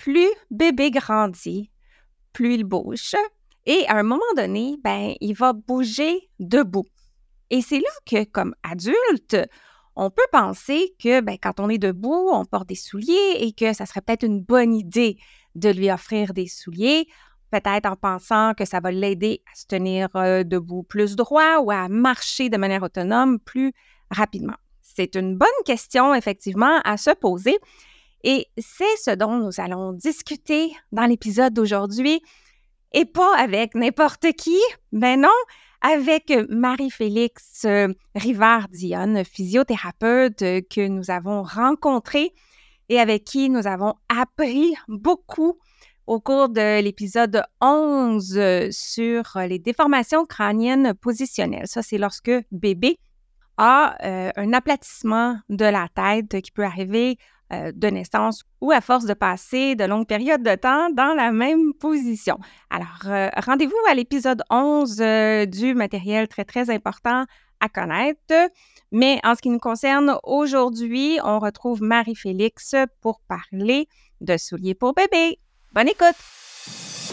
plus bébé grandit, plus il bouge. Et à un moment donné, ben, il va bouger debout. Et c'est là que, comme adulte, on peut penser que ben, quand on est debout, on porte des souliers et que ça serait peut-être une bonne idée de lui offrir des souliers, peut-être en pensant que ça va l'aider à se tenir euh, debout plus droit ou à marcher de manière autonome plus rapidement. C'est une bonne question, effectivement, à se poser. Et c'est ce dont nous allons discuter dans l'épisode d'aujourd'hui. Et pas avec n'importe qui, mais non, avec Marie-Félix Rivard-Dionne, physiothérapeute que nous avons rencontrée et avec qui nous avons appris beaucoup au cours de l'épisode 11 euh, sur les déformations crâniennes positionnelles. Ça, c'est lorsque bébé a euh, un aplatissement de la tête qui peut arriver euh, de naissance ou à force de passer de longues périodes de temps dans la même position. Alors, rendez-vous à l'épisode 11 du matériel très, très important à connaître. Mais en ce qui nous concerne aujourd'hui, on retrouve Marie-Félix pour parler de souliers pour bébé. Bonne écoute!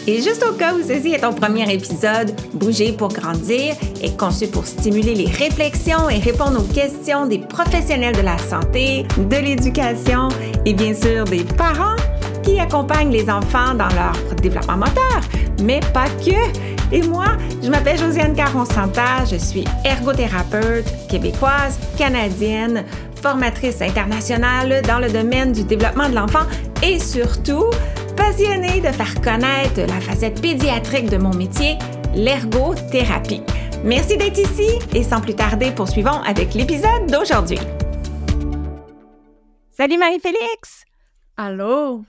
Et juste au cas où ceci est ton premier épisode, Bouger pour grandir est conçu pour stimuler les réflexions et répondre aux questions des professionnels de la santé, de l'éducation et bien sûr des parents qui accompagnent les enfants dans leur développement moteur, mais pas que. Et moi, je m'appelle Josiane Caron-Santa, je suis ergothérapeute québécoise, canadienne, formatrice internationale dans le domaine du développement de l'enfant et surtout passionnée de faire connaître la facette pédiatrique de mon métier, l'ergothérapie. Merci d'être ici et sans plus tarder, poursuivons avec l'épisode d'aujourd'hui. Salut Marie-Félix! Allô?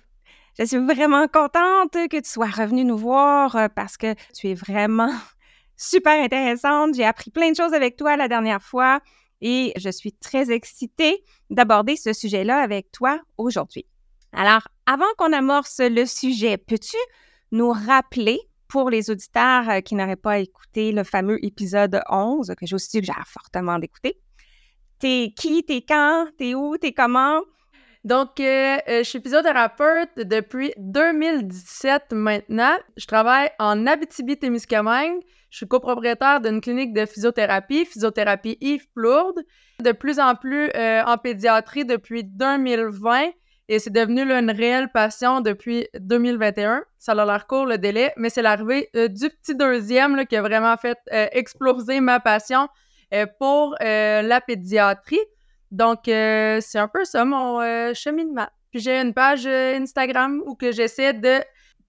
Je suis vraiment contente que tu sois revenue nous voir euh, parce que tu es vraiment super intéressante. J'ai appris plein de choses avec toi la dernière fois et je suis très excitée d'aborder ce sujet-là avec toi aujourd'hui. Alors, avant qu'on amorce le sujet, peux-tu nous rappeler pour les auditeurs euh, qui n'auraient pas écouté le fameux épisode 11, que j'ai aussi suggère fortement d'écouter, t'es qui, t'es quand, t'es où, t'es comment? Donc, euh, euh, je suis physiothérapeute depuis 2017 maintenant. Je travaille en Abitibi-Témiscamingue. Je suis copropriétaire d'une clinique de physiothérapie, physiothérapie Yves Plourde. De plus en plus en pédiatrie depuis 2020 et c'est devenu une réelle passion depuis 2021. Ça a l'air court le délai, mais c'est l'arrivée euh, du petit deuxième qui a vraiment fait euh, exploser ma passion euh, pour la pédiatrie. Donc, c'est un peu ça mon cheminement. Puis j'ai une page Instagram où que j'essaie de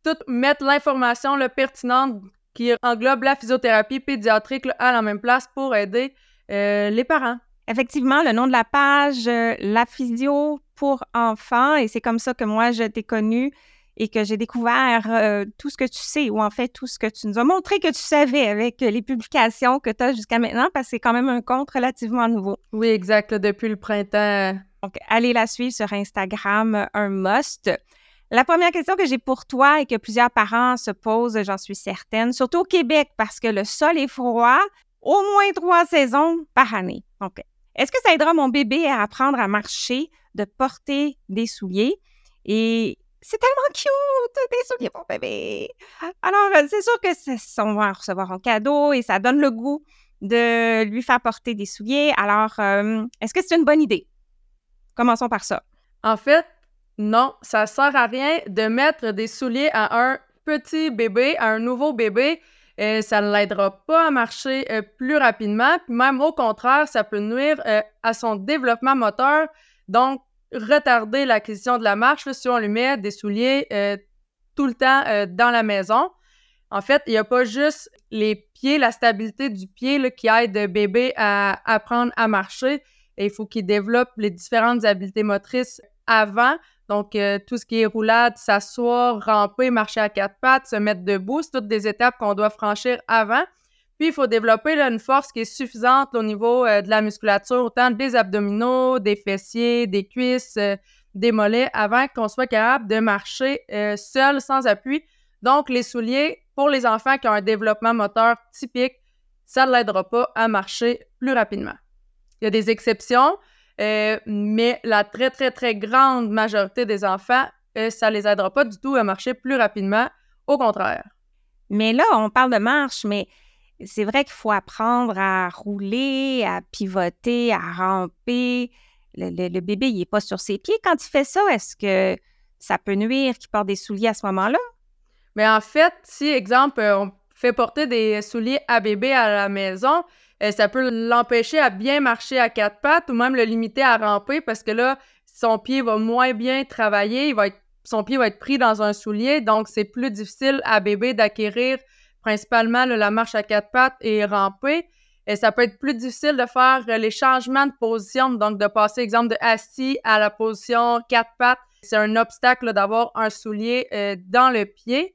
tout mettre l'information pertinente qui englobe la physiothérapie pédiatrique à la même place pour aider les parents. Effectivement, le nom de la page, la physio pour enfants. Et c'est comme ça que moi, je t'ai connue et que j'ai découvert euh, tout ce que tu sais, ou en fait tout ce que tu nous as montré que tu savais avec les publications que tu as jusqu'à maintenant, parce que c'est quand même un compte relativement nouveau. Oui, exact, depuis le printemps. Donc, allez la suivre sur Instagram, un must. La première question que j'ai pour toi et que plusieurs parents se posent, j'en suis certaine, surtout au Québec, parce que le sol est froid, au moins trois saisons par année. Donc, est-ce que ça aidera mon bébé à apprendre à marcher de porter des souliers? Et c'est tellement cute, des souliers pour bébé. Alors, euh, c'est sûr que on va recevoir en cadeau et ça donne le goût de lui faire porter des souliers. Alors, euh, est-ce que c'est une bonne idée? Commençons par ça. En fait, non, ça sert à rien de mettre des souliers à un petit bébé, à un nouveau bébé. Euh, ça ne l'aidera pas à marcher plus rapidement. même au contraire, ça peut nuire à son développement moteur donc, retarder l'acquisition de la marche si on lui met des souliers euh, tout le temps euh, dans la maison. En fait, il n'y a pas juste les pieds, la stabilité du pied qui aide bébé à apprendre à marcher. Il faut qu'il développe les différentes habiletés motrices avant. Donc, euh, tout ce qui est roulade, s'asseoir, ramper, marcher à quatre pattes, se mettre debout, c'est toutes des étapes qu'on doit franchir avant. Puis, il faut développer une force qui est suffisante au niveau euh, de la musculature, autant des abdominaux, des fessiers, des cuisses, euh, des mollets, avant qu'on soit capable de marcher seul, sans appui. Donc, les souliers, pour les enfants qui ont un développement moteur typique, ça ne l'aidera pas à marcher plus rapidement. Il y a des exceptions, mais la très, très, très grande majorité des enfants euh, ça les aidera pas du tout à marcher plus rapidement. Au contraire. Mais là, on parle de marche, mais c'est vrai qu'il faut apprendre à rouler, à pivoter, à ramper. Le, bébé, il n'est pas sur ses pieds quand il fait ça. Est-ce que ça peut nuire qu'il porte des souliers à ce moment-là? Mais en fait, si, exemple, euh, on fait porter des souliers à bébé à la maison, euh, ça peut l'empêcher à bien marcher à quatre pattes ou même le limiter à ramper parce que là, son pied va moins bien travailler, son pied va être pris dans un soulier, donc c'est plus difficile à bébé d'acquérir principalement la marche à quatre pattes et ramper. Et ça peut être plus difficile de faire euh, les changements de position, donc de passer, exemple, de assis à la position quatre pattes. C'est un obstacle d'avoir un soulier euh, dans le pied.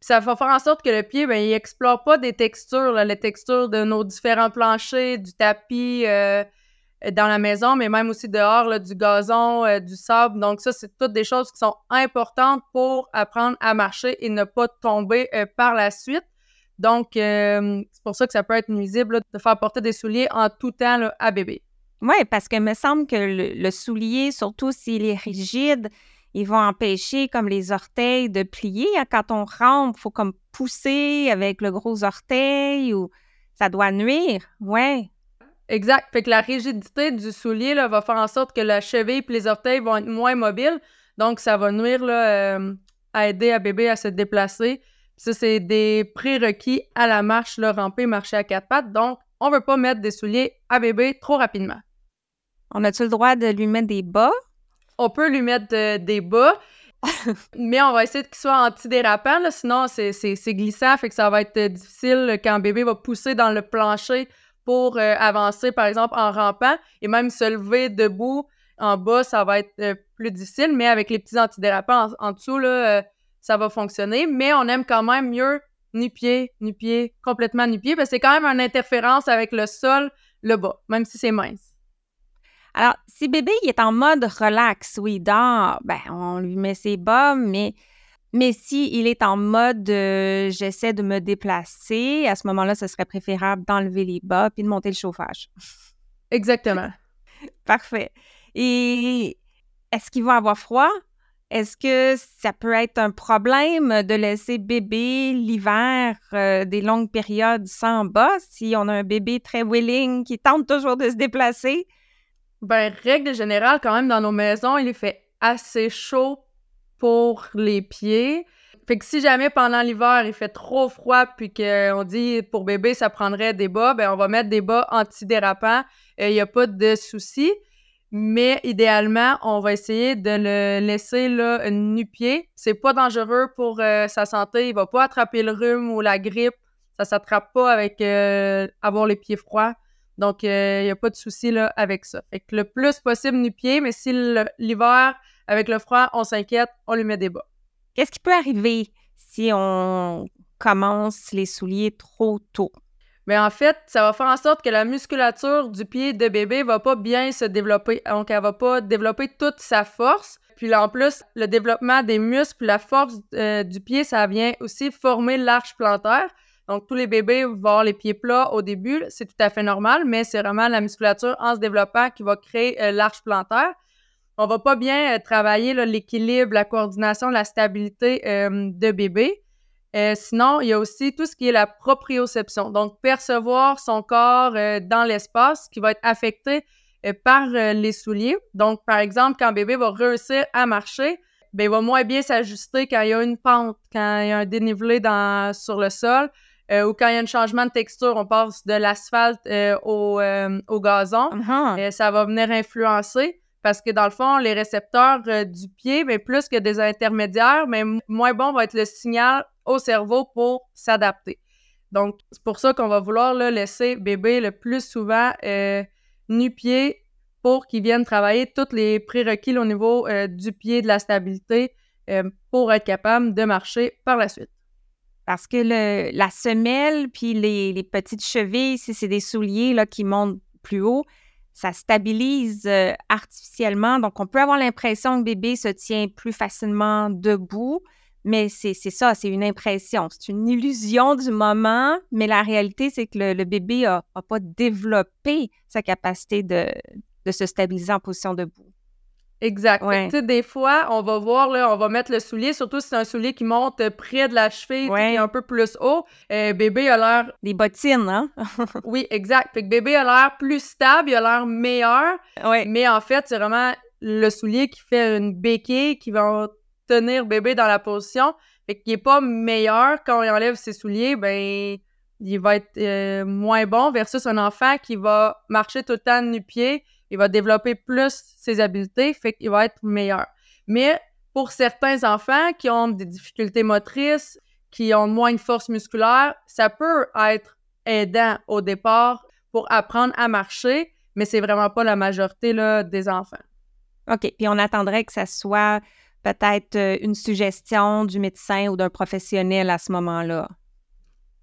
Ça va faire en sorte que le pied, ben, il explore pas des textures, les textures de nos différents planchers, du tapis euh, dans la maison, mais même aussi dehors, du gazon, du sable. Donc ça, c'est toutes des choses qui sont importantes pour apprendre à marcher et ne pas tomber par la suite. Donc, euh, c'est pour ça que ça peut être nuisible de faire porter des souliers en tout temps à bébé. Oui, parce qu'il me semble que le, soulier, surtout s'il est rigide, il va empêcher comme les orteils de plier. Hein, quand on rampe, il faut comme pousser avec le gros orteil ou ça doit nuire. Oui. Exact. Fait que la rigidité du soulier là, va faire en sorte que la cheville et les orteils vont être moins mobiles. Donc, ça va nuire là, euh, à aider à bébé à se déplacer. Ça, c'est des prérequis à la marche, le ramper, marcher à quatre pattes. Donc, on ne veut pas mettre des souliers à bébé trop rapidement. On a-tu le droit de lui mettre des bas? On peut lui mettre euh, des bas, mais on va essayer qu'il soit antidérapant, sinon c'est glissant, fait que ça va être euh, difficile quand bébé va pousser dans le plancher pour euh, avancer, par exemple, en rampant, et même se lever debout en bas, ça va être plus difficile, mais avec les petits antidérapants en, en dessous, là, ça va fonctionner, mais on aime quand même mieux nu-pied, nu-pied, complètement nu-pied, parce que c'est quand même une interférence avec le sol, le bas, même si c'est mince. Alors, si bébé il est en mode relax, oui, dort, ben, on lui met ses bas, mais, mais si il est en mode euh, j'essaie de me déplacer, à ce moment-là, ce serait préférable d'enlever les bas puis de monter le chauffage. Exactement. Parfait. Et est-ce qu'il va avoir froid? Est-ce que ça peut être un problème de laisser bébé l'hiver euh, des longues périodes sans bas si on a un bébé très willing qui tente toujours de se déplacer? Ben, règle générale, quand même, dans nos maisons, il fait assez chaud pour les pieds. Fait que si jamais pendant l'hiver, il fait trop froid puis qu'on dit pour bébé, ça prendrait des bas, ben on va mettre des bas antidérapants. Il n'y a pas de souci. Mais idéalement, on va essayer de le laisser là, nu-pied. C'est pas dangereux pour euh, sa santé. Il va pas attraper le rhume ou la grippe. Ça s'attrape pas avec euh, avoir les pieds froids. Donc, il euh, n'y a pas de souci là, avec ça. Fait que le plus possible nu-pied, mais si l'hiver, avec le froid, on s'inquiète, on lui met des bas. Qu'est-ce qui peut arriver si on commence les souliers trop tôt? Mais en fait, ça va faire en sorte que la musculature du pied de bébé va pas bien se développer. Donc, elle va pas développer toute sa force. Puis là, en plus, le développement des muscles, la force euh, du pied, ça vient aussi former l'arche plantaire. Donc, tous les bébés vont avoir les pieds plats au début, c'est tout à fait normal, mais c'est vraiment la musculature en se développant qui va créer euh, l'arche plantaire. On va pas bien euh, travailler l'équilibre, la coordination, la stabilité de bébé. Euh, sinon, il y a aussi tout ce qui est la proprioception, donc percevoir son corps euh, dans l'espace qui va être affecté euh, par les souliers. Donc, par exemple, quand bébé va réussir à marcher, ben, il va moins bien s'ajuster quand il y a une pente, quand il y a un dénivelé sur le sol, ou quand il y a un changement de texture, on passe de l'asphalte au, au, gazon. Uh-huh. ça va venir influencer parce que dans le fond, les récepteurs du pied, mais plus que des intermédiaires, mais moins bon va être le signal au cerveau pour s'adapter. Donc, c'est pour ça qu'on va vouloir laisser bébé le plus souvent euh, nu-pied pour qu'il vienne travailler tous les prérequis au niveau euh, du pied, de la stabilité, euh, pour être capable de marcher par la suite. Parce que le, la semelle, puis les, petites chevilles, si c'est des souliers qui montent plus haut, ça stabilise artificiellement. Donc, on peut avoir l'impression que bébé se tient plus facilement debout, mais c'est ça, c'est une impression, c'est une illusion du moment, mais la réalité, c'est que le, bébé n'a pas développé sa capacité de, se stabiliser en position debout. Exact. Ouais. Des fois, on va voir, là, on va mettre le soulier, surtout si c'est un soulier qui monte près de la cheville, Ouais. un peu plus haut. Euh, bébé a l'air... Des bottines, hein? Oui, exact. Fait que bébé a l'air plus stable, il a l'air meilleur, ouais. mais en fait, c'est vraiment le soulier qui fait une béquille qui va tenir bébé dans la position. Fait qu'il est pas meilleur quand il enlève ses souliers, ben il va être euh, moins bon versus un enfant qui va marcher tout le temps nu-pied, il va développer plus ses habiletés, fait qu'il va être meilleur. Mais pour certains enfants qui ont des difficultés motrices, qui ont moins de force musculaire, ça peut être aidant au départ pour apprendre à marcher, mais c'est vraiment pas la majorité là, des enfants. OK. Puis on attendrait que ça soit peut-être euh, une suggestion du médecin ou d'un professionnel à ce moment-là.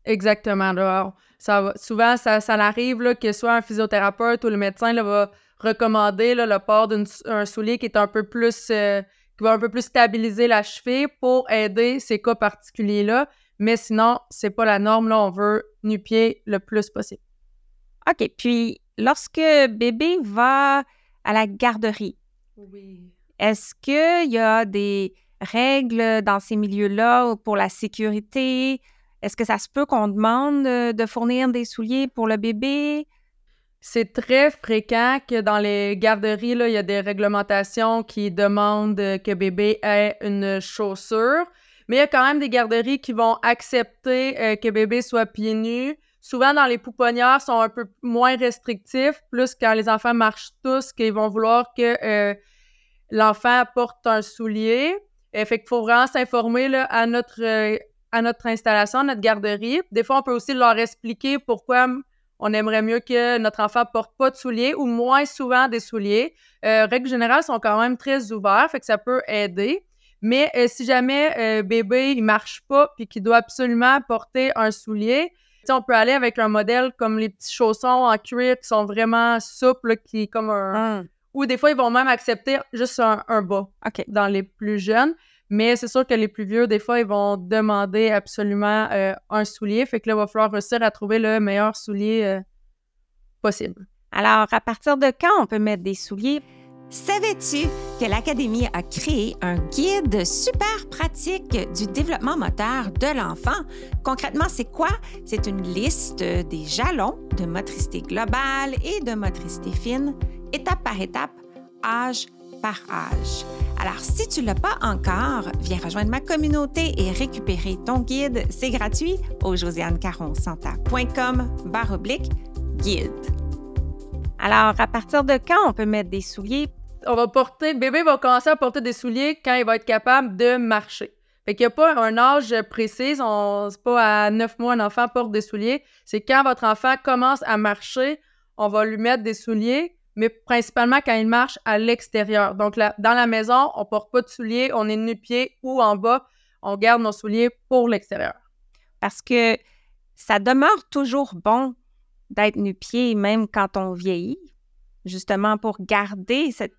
Exactement. Là. Ça va- souvent, ça, ça arrive là, que soit un physiothérapeute ou le médecin là, va recommander là, le port d'un soulier qui est un peu plus euh, qui va un peu plus stabiliser la cheville pour aider ces cas particuliers-là. Mais sinon, c'est pas la norme. Là, on veut nu-pied le plus possible. OK. Puis lorsque bébé va à la garderie, Oui. est-ce qu'il y a des règles dans ces milieux-là pour la sécurité? Est-ce que ça se peut qu'on demande euh, de fournir des souliers pour le bébé? C'est très fréquent que dans les garderies, là, il y a des réglementations qui demandent que bébé ait une chaussure. Mais il y a quand même des garderies qui vont accepter euh, que bébé soit pieds nus. Souvent, dans les pouponnières, sont un peu moins restrictifs, plus quand les enfants marchent tous, qu'ils vont vouloir que euh, l'enfant porte un soulier. Euh, fait qu'il faut vraiment s'informer à notre euh, à notre installation, à notre garderie. Des fois, on peut aussi leur expliquer pourquoi on aimerait mieux que notre enfant porte pas de souliers ou moins souvent des souliers. Euh, règle générale, sont quand même très fait que ça peut aider. Mais euh, si jamais euh, bébé il marche pas puis qu'il doit absolument porter un soulier, on peut aller avec un modèle comme les petits chaussons en cuir qui sont vraiment souples, qui est comme un. Hum, Ou des fois, ils vont même accepter juste un, un bas dans les plus jeunes. Mais c'est sûr que les plus vieux, des fois, ils vont demander absolument euh, un soulier. Fait que là, il va falloir réussir à trouver le meilleur soulier euh, possible. Alors, à partir de quand on peut mettre des souliers? Savais-tu que l'Académie a créé un guide super pratique du développement moteur de l'enfant? Concrètement, c'est quoi? C'est une liste des jalons de motricité globale et de motricité fine, étape par étape, âge par âge. Alors, si tu ne l'as pas encore, viens rejoindre ma communauté et récupérer ton guide. C'est gratuit au josianecaronsanta.com barre oblique guide. Alors, à partir de quand on peut mettre des souliers? On va porter, bébé va commencer à porter des souliers quand il va être capable de marcher. Fait qu'il n'y a pas un âge précis, on, c'est pas à 9 mois un enfant porte des souliers, c'est quand votre enfant commence à marcher, on va lui mettre des souliers, mais principalement quand il marche à l'extérieur. Donc, là, dans la maison, on porte pas de souliers, on est nu-pied ou en bas, on garde nos souliers pour l'extérieur. Parce que ça demeure toujours bon d'être nu-pied, même quand on vieillit, justement pour garder cette...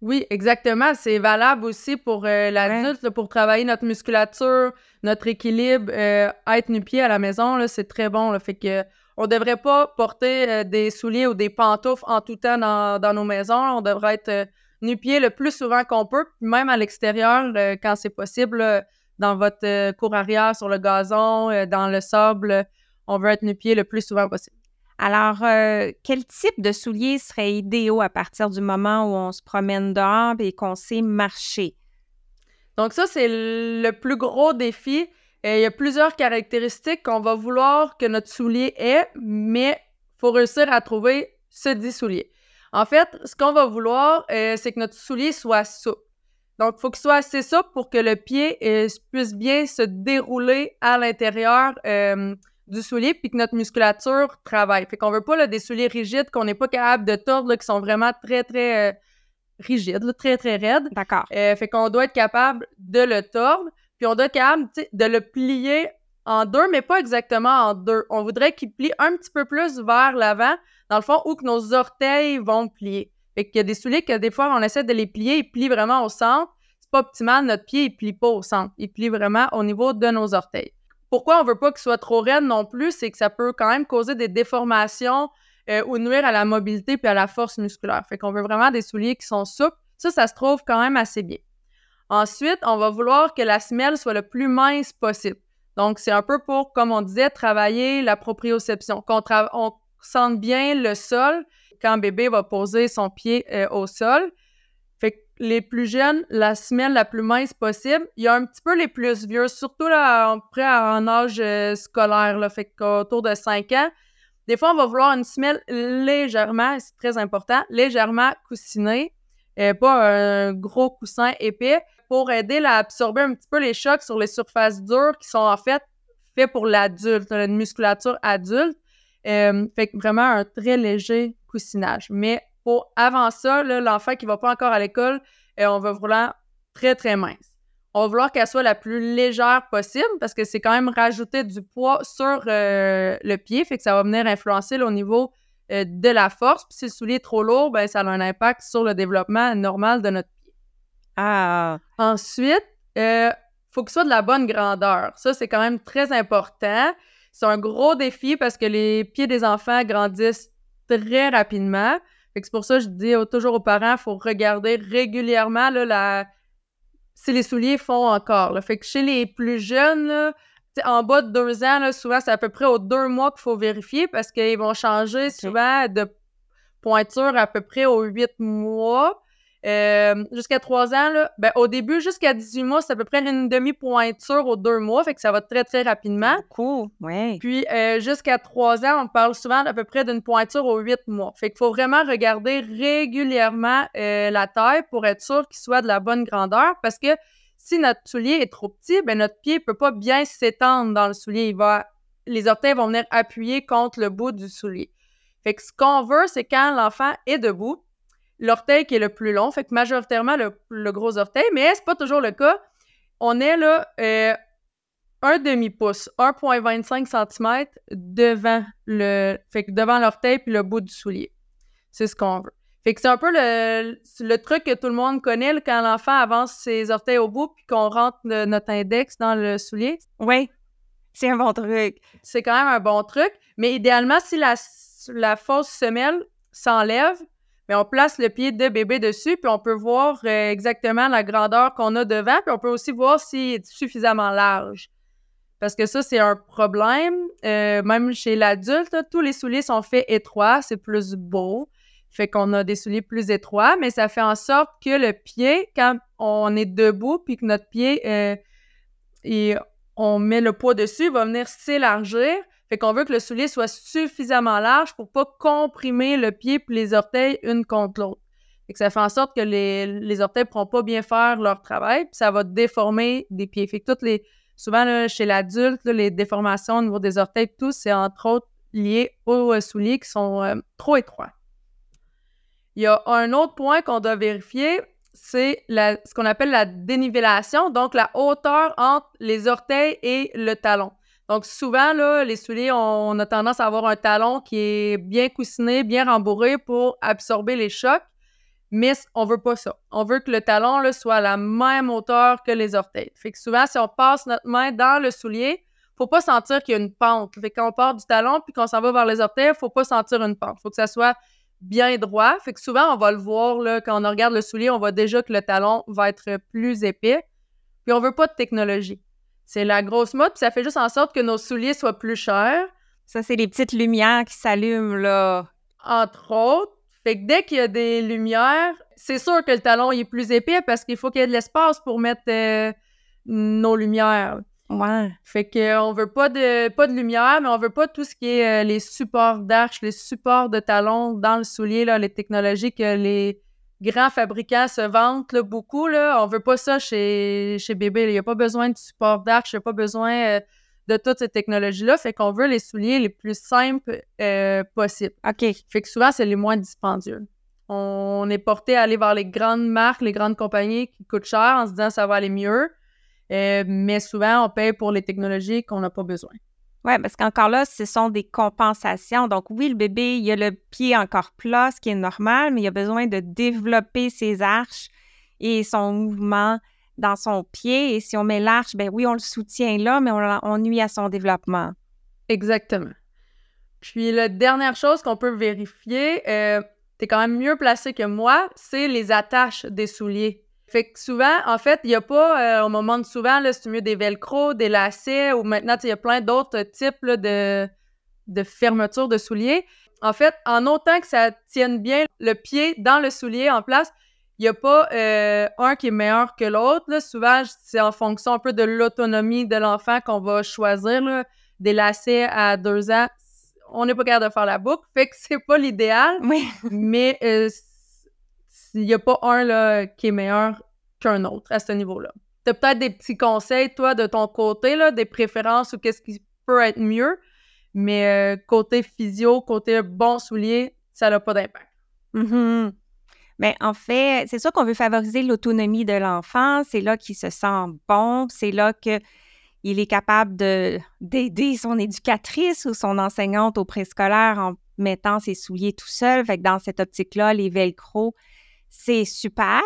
Oui, exactement. C'est valable aussi pour euh, l'adulte, pour travailler notre musculature, notre équilibre. euh, être nu-pied à la maison, là, c'est très bon. Là, fait que on devrait pas porter euh, des souliers ou des pantoufles en tout temps dans, dans nos maisons. On devrait être euh, nu-pied le plus souvent qu'on peut, puis même à l'extérieur euh, quand c'est possible, dans votre cour arrière, sur le gazon, dans le sable. on veut être nu-pied le plus souvent possible. Alors, quel type de souliers serait idéaux à partir du moment où on se promène dehors et qu'on sait marcher? Donc ça, c'est le plus gros défi. Euh, il y a plusieurs caractéristiques qu'on va vouloir que notre soulier ait, mais il faut réussir à trouver ce dit soulier. En fait, ce qu'on va vouloir, euh, c'est que notre soulier soit souple. Donc, il faut qu'il soit assez souple pour que le pied euh, puisse bien se dérouler à l'intérieur du soulier, puis que notre musculature travaille. Fait qu'on veut pas là, des souliers rigides qu'on n'est pas capable de tordre, là, qui sont vraiment très, très rigides, là, très, très raides. D'accord. Fait qu'on doit être capable de le tordre, puis on doit tu sais, de le plier en deux, mais pas exactement en deux. On voudrait qu'il plie un petit peu plus vers l'avant, dans le fond, où que nos orteils vont plier. Fait qu'il y a des souliers que des fois, on essaie de les plier, ils plient vraiment au centre. C'est pas optimal, notre pied, il plie pas au centre. Il plie vraiment au niveau de nos orteils. Pourquoi on veut pas qu'il soit trop raide non plus, c'est que ça peut quand même causer des déformations euh, ou nuire à la mobilité puis à la force musculaire. Fait qu'on veut vraiment des souliers qui sont souples. Ça, ça se trouve quand même assez bien. Ensuite, on va vouloir que la semelle soit le plus mince possible. Donc, c'est un peu pour, comme on disait, travailler la proprioception, qu'on on sente bien le sol quand bébé va poser son pied euh, au sol. Fait que les plus jeunes, la semelle la plus mince possible. Il y a un petit peu les plus vieux, surtout là, près en âge euh, scolaire, là, fait qu'autour de 5 ans. Des fois, on va vouloir une semelle légèrement, c'est très important, légèrement coussinée, et pas un gros coussin épais, pour aider à absorber un petit peu les chocs sur les surfaces dures qui sont en fait faits pour l'adulte, une musculature adulte. Euh, fait que vraiment un très léger coussinage. Mais pour avant ça, l'enfant qui va pas encore à l'école, euh, on va vouloir très, très mince. On va vouloir qu'elle soit la plus légère possible parce que c'est quand même rajouter du poids sur euh, le pied, fait que ça va venir influencer au niveau euh, de la force. Puis si le soulier est trop lourd, ben, ça a un impact sur le développement normal de notre pied. Ah! Ensuite, il faut que ce soit de la bonne grandeur. Ça, c'est quand même très important. C'est un gros défi parce que les pieds des enfants grandissent très rapidement. c'est pour ça que je dis toujours aux parents, il faut regarder régulièrement la... si les souliers font encore. Fait que chez les plus jeunes, en bas de deux ans, souvent, c'est à peu près aux deux mois qu'il faut vérifier parce qu'ils vont changer souvent de pointure à peu près aux huit mois. Euh, jusqu'à 3 ans, là, ben, au début, jusqu'à 18 mois, c'est à peu près une demi-pointure aux deux mois, fait que ça va très, très rapidement. Cool. Puis euh, jusqu'à 3 ans, on parle souvent à peu près d'une pointure aux 8 mois. Fait qu'il faut vraiment regarder régulièrement euh, la taille pour être sûr qu'il soit de la bonne grandeur, parce que si notre soulier est trop petit, ben notre pied peut pas bien s'étendre dans le soulier. Va, les orteils vont venir appuyer contre le bout du soulier. Fait que ce qu'on veut, c'est quand l'enfant est debout, l'orteil qui est le plus long, fait que majoritairement le, gros orteil, mais c'est pas toujours le cas. On est là euh, un demi-pouce, 1,25 cm devant le, fait que devant l'orteil puis le bout du soulier. C'est ce qu'on veut. Fait que c'est un peu le, le, truc que tout le monde connaît quand l'enfant avance ses orteils au bout puis qu'on rentre notre index dans le soulier. Oui, c'est un bon truc. C'est quand même un bon truc, mais idéalement, si la, la fausse semelle s'enlève, mais on place le pied de bébé dessus, puis on peut voir euh, exactement la grandeur qu'on a devant, puis on peut aussi voir s'il est suffisamment large. Parce que ça, c'est un problème. Euh, même chez l'adulte, tous les souliers sont faits étroits, c'est plus beau. Fait qu'on a des souliers plus étroits, mais ça fait en sorte que le pied, quand on est debout, puis que notre pied, euh, et on met le poids dessus, va venir s'élargir. Fait qu'on veut que le soulier soit suffisamment large pour pas comprimer le pied et les orteils une contre l'autre. Fait que ça fait en sorte que les, les orteils pourront pas bien faire leur travail, puis ça va déformer des pieds. Fait que toutes les, souvent chez l'adulte, les déformations au niveau des orteils, tout, c'est entre autres lié aux euh, souliers qui sont euh, trop étroits. Il y a un autre point qu'on doit vérifier, c'est ce qu'on appelle la dénivellation, donc la hauteur entre les orteils et le talon. Donc, souvent, là, les souliers, on, a tendance à avoir un talon qui est bien coussiné, bien rembourré pour absorber les chocs, mais on veut pas ça. On veut que le talon soit à la même hauteur que les orteils. Fait que souvent, si on passe notre main dans le soulier, faut pas sentir qu'il y a une pente. Fait que quand on part du talon puis qu'on s'en va vers les orteils, faut pas sentir une pente. Faut que ça soit bien droit. Fait que souvent, on va le voir là, quand on regarde le soulier, on voit déjà que le talon va être plus épais. Puis on veut pas de technologie. C'est la grosse mode, puis ça fait juste en sorte que nos souliers soient plus chers. Ça, c'est les petites lumières qui s'allument, là. Entre autres. Fait que dès qu'il y a des lumières, c'est sûr que le talon est plus épais parce qu'il faut qu'il y ait de l'espace pour mettre euh, nos lumières. Ouais. Fait qu'on veut pas de, pas de lumière, mais on veut pas tout ce qui est euh, les supports d'arches, les supports de talons dans le soulier, là, les technologies que les grands fabricants se vantent beaucoup. Là. On veut pas ça chez, chez bébé. Il n'y a pas besoin de support d'arche, il n'y a pas besoin euh, de toutes ces technologies-là. Fait qu'on veut les souliers les plus simples euh, possibles. OK. Fait que souvent, c'est les moins dispendieux. On est porté à aller vers les grandes marques, les grandes compagnies qui coûtent cher en se disant ça va aller mieux. Euh, mais souvent, on paye pour les technologies qu'on n'a pas besoin. Oui, parce qu'encore là, ce sont des compensations. Donc, oui, le bébé, il a le pied encore plat, ce qui est normal, mais il a besoin de développer ses arches et son mouvement dans son pied. Et si on met l'arche, ben oui, on le soutient là, mais on, nuit à son développement. Exactement. Puis la dernière chose qu'on peut vérifier, euh, tu es quand même mieux placé que moi, c'est les attaches des souliers. Fait que souvent, en fait, il n'y a pas, euh, au moment de souvent, c'est mieux des velcro, des lacets, ou maintenant, il y a plein d'autres types de, de fermeture de souliers. En fait, en autant que ça tienne bien le pied dans le soulier en place, il n'y a pas euh, un qui est meilleur que l'autre. Souvent, c'est en fonction un peu de l'autonomie de l'enfant qu'on va choisir. Des lacets à deux ans, on n'est pas capable de faire la boucle, fait que c'est pas l'idéal. Oui. mais euh, il n'y a pas un là, qui est meilleur qu'un autre à ce niveau-là. Tu as peut-être des petits conseils, toi, de ton côté, là, des préférences ou qu'est-ce qui peut être mieux, mais euh, côté physio, côté bon soulier, ça n'a pas d'impact. Mm-hmm. Mais en fait, c'est sûr qu'on veut favoriser l'autonomie de l'enfant. C'est là qu'il se sent bon. C'est là qu'il est capable d'aider son éducatrice ou son enseignante au préscolaire en mettant ses souliers tout seul. Fait que dans cette optique-là, les velcro, c'est super.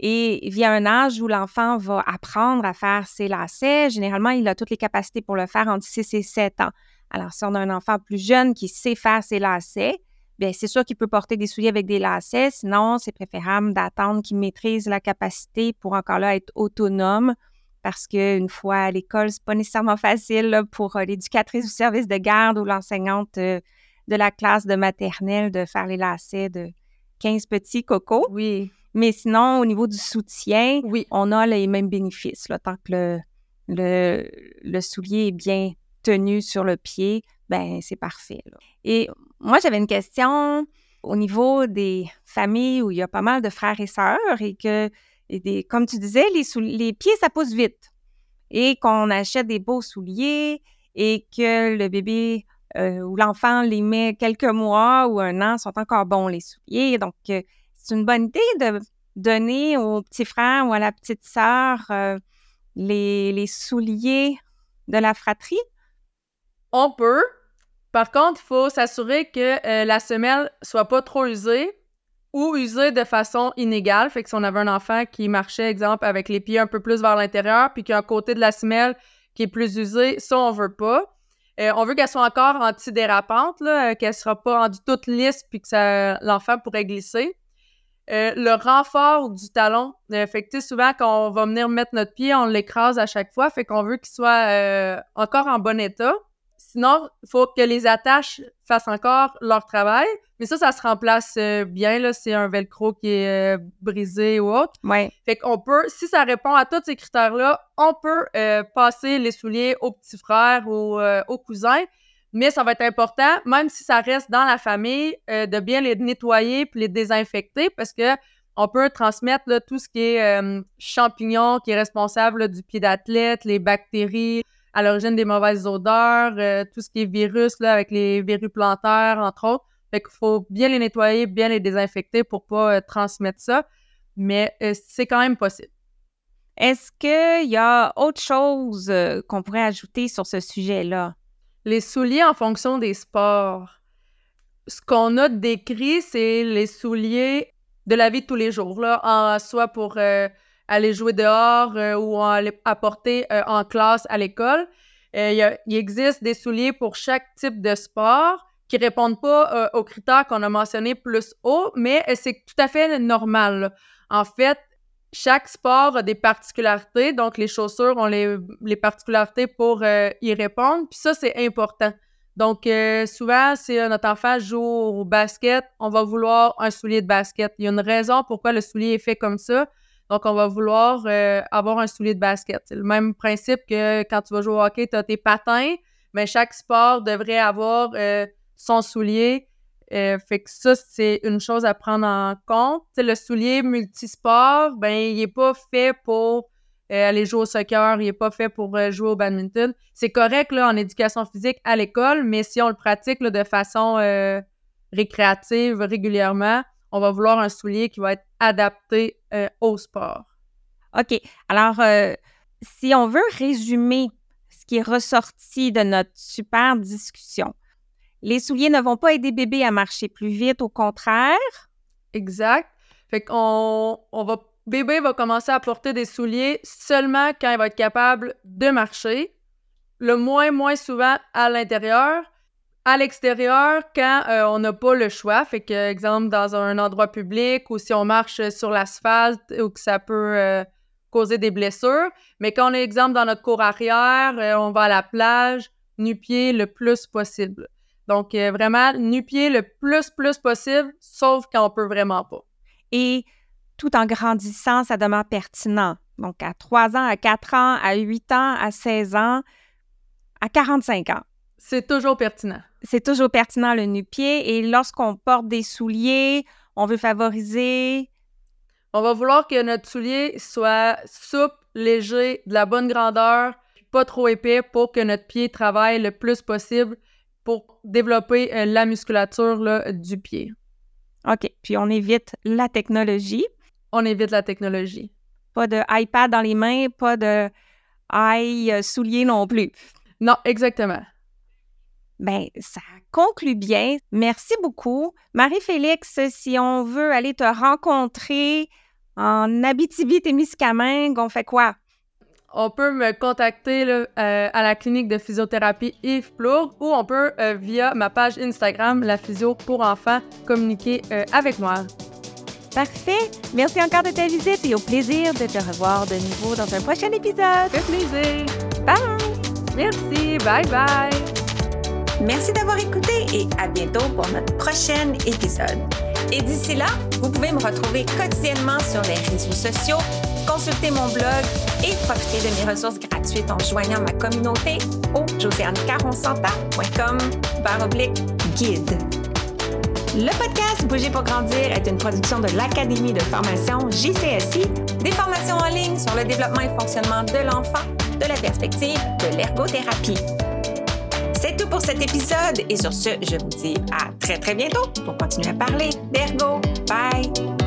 Et via un âge où l'enfant va apprendre à faire ses lacets, généralement, il a toutes les capacités pour le faire entre 6 et 7 ans. Alors, si on a un enfant plus jeune qui sait faire ses lacets, bien, c'est sûr qu'il peut porter des souliers avec des lacets. Sinon, c'est préférable d'attendre qu'il maîtrise la capacité pour encore là être autonome parce qu'une fois à l'école, c'est pas nécessairement facile pour euh, l'éducatrice du service de garde ou l'enseignante euh, de la classe de maternelle de faire les lacets de 15 petits cocos. Oui. Mais sinon, au niveau du soutien, oui. on a les mêmes bénéfices. Là, tant que le, le, le, soulier est bien tenu sur le pied, ben c'est parfait. Et moi, j'avais une question au niveau des familles où il y a pas mal de frères et sœurs et que, des, comme tu disais, les, les pieds, ça pousse vite. Et qu'on achète des beaux souliers et que le bébé euh, ou l'enfant les met quelques mois ou un an, sont encore bons, les souliers. Donc, euh, c'est une bonne idée de donner au petit frère ou à la petite sœur euh, les, souliers de la fratrie. On peut. Par contre, il faut s'assurer que la semelle soit pas trop usée ou usée de façon inégale. Fait que si on avait un enfant qui marchait, exemple, avec les pieds un peu plus vers l'intérieur, puis qu'il y a un côté de la semelle qui est plus usé, ça, on veut pas. Euh, on veut qu'elle soit encore antidérapante, euh, qu'elle sera pas rendue toute lisse, puis que l'enfant pourrait glisser. le renfort du talon. fait que, souvent, quand on va venir mettre notre pied, on l'écrase à chaque fois. Fait qu'on veut qu'il soit encore en bon état. Sinon, il faut que les attaches fassent encore leur travail. Mais ça, ça se remplace euh, bien. Là, c'est un velcro qui est euh, brisé ou autre. Ouais. Fait qu'on peut, si ça répond à tous ces critères-là, on peut euh, passer les souliers au petit frère ou au cousin. Mais ça va être important, même si ça reste dans la famille, de bien les nettoyer puis les désinfecter parce que on peut transmettre tout ce qui est champignons, qui est responsable du pied d'athlète, les bactéries, à l'origine des mauvaises odeurs, euh, tout ce qui est virus, là, avec les virus plantaires, entre autres. Fait qu'il faut bien les nettoyer, bien les désinfecter pour pas euh, transmettre ça. Mais euh, c'est quand même possible. Est-ce qu'il y a autre chose qu'on pourrait ajouter sur ce sujet-là? Les souliers en fonction des sports. Ce qu'on a décrit, c'est les souliers de la vie de tous les jours, là, en, soit pour aller jouer dehors euh, ou aller apporter euh, en classe à l'école. Euh, il, existe des souliers pour chaque type de sport qui répondent pas aux critères qu'on a mentionnés plus haut, mais c'est tout à fait normal. En fait, chaque sport a des particularités, donc les chaussures ont les, les particularités pour y répondre, puis ça, c'est important. Donc, souvent, si notre enfant joue au basket, on va vouloir un soulier de basket. Il y a une raison pourquoi le soulier est fait comme ça. Donc, on va vouloir euh, avoir un soulier de basket. C'est le même principe que quand tu vas jouer au hockey, tu as tes patins, mais chaque sport devrait avoir euh, son soulier. Euh, fait que ça, c'est une chose à prendre en compte. le soulier multisport, ben, il n'est pas fait pour aller jouer au soccer, il n'est pas fait pour jouer au badminton. C'est correct là, en éducation physique à l'école, mais si on le pratique de façon récréative régulièrement, on va vouloir un soulier qui va être adapté euh, au sport. OK. Alors, euh, si on veut résumer ce qui est ressorti de notre super discussion, les souliers ne vont pas aider bébé à marcher plus vite, au contraire? Exact. Fait qu'on on va, bébé va commencer à porter des souliers seulement quand il va être capable de marcher, le moins, moins souvent à l'intérieur. À l'extérieur quand euh, on n'a pas le choix. Fait que, exemple, dans un endroit public ou si on marche sur l'asphalte ou que ça peut euh, causer des blessures. Mais quand on est, exemple, dans notre cour arrière, euh, on va à la plage, nu-pied le plus possible. Donc, vraiment, nu-pied le plus, plus possible, sauf quand on peut vraiment pas. Et tout en grandissant, ça demeure pertinent. Donc, à 3 ans, à 4 ans, à 8 ans, à 16 ans, à 45 ans. C'est toujours pertinent. C'est toujours pertinent le nu-pied. Et lorsqu'on porte des souliers, on veut favoriser. On va vouloir que notre soulier soit souple, léger, de la bonne grandeur, pas trop épais pour que notre pied travaille le plus possible pour développer euh, la musculature du pied. OK. Puis on évite la technologie. On évite la technologie. Pas de iPad dans les mains, pas de i euh, souliers non plus. Non, exactement. Bien, ça conclut bien. Merci beaucoup. Marie-Félix, si on veut aller te rencontrer en Abitibi-Témiscamingue, on fait quoi? On peut me contacter euh, à la clinique de physiothérapie Yves Plourde ou on peut, euh, via ma page Instagram, la physio pour enfants, communiquer euh, avec moi. Parfait. Merci encore de ta visite et au plaisir de te revoir de nouveau dans un prochain épisode. Fait plaisir. Bye. Merci. Bye bye. Merci d'avoir écouté et à bientôt pour notre prochain épisode. Et d'ici là, vous pouvez me retrouver quotidiennement sur les réseaux sociaux, consulter mon blog et profiter de mes ressources gratuites en joignant ma communauté au josianecaronsanta.com guide. Le podcast Bouger pour grandir est une production de l'Académie de formation JCSI, des formations en ligne sur le développement et fonctionnement de l'enfant de la perspective de l'ergothérapie. Cet épisode et sur ce, je vous dis à très très bientôt pour continuer à parler d'ergo. Bye!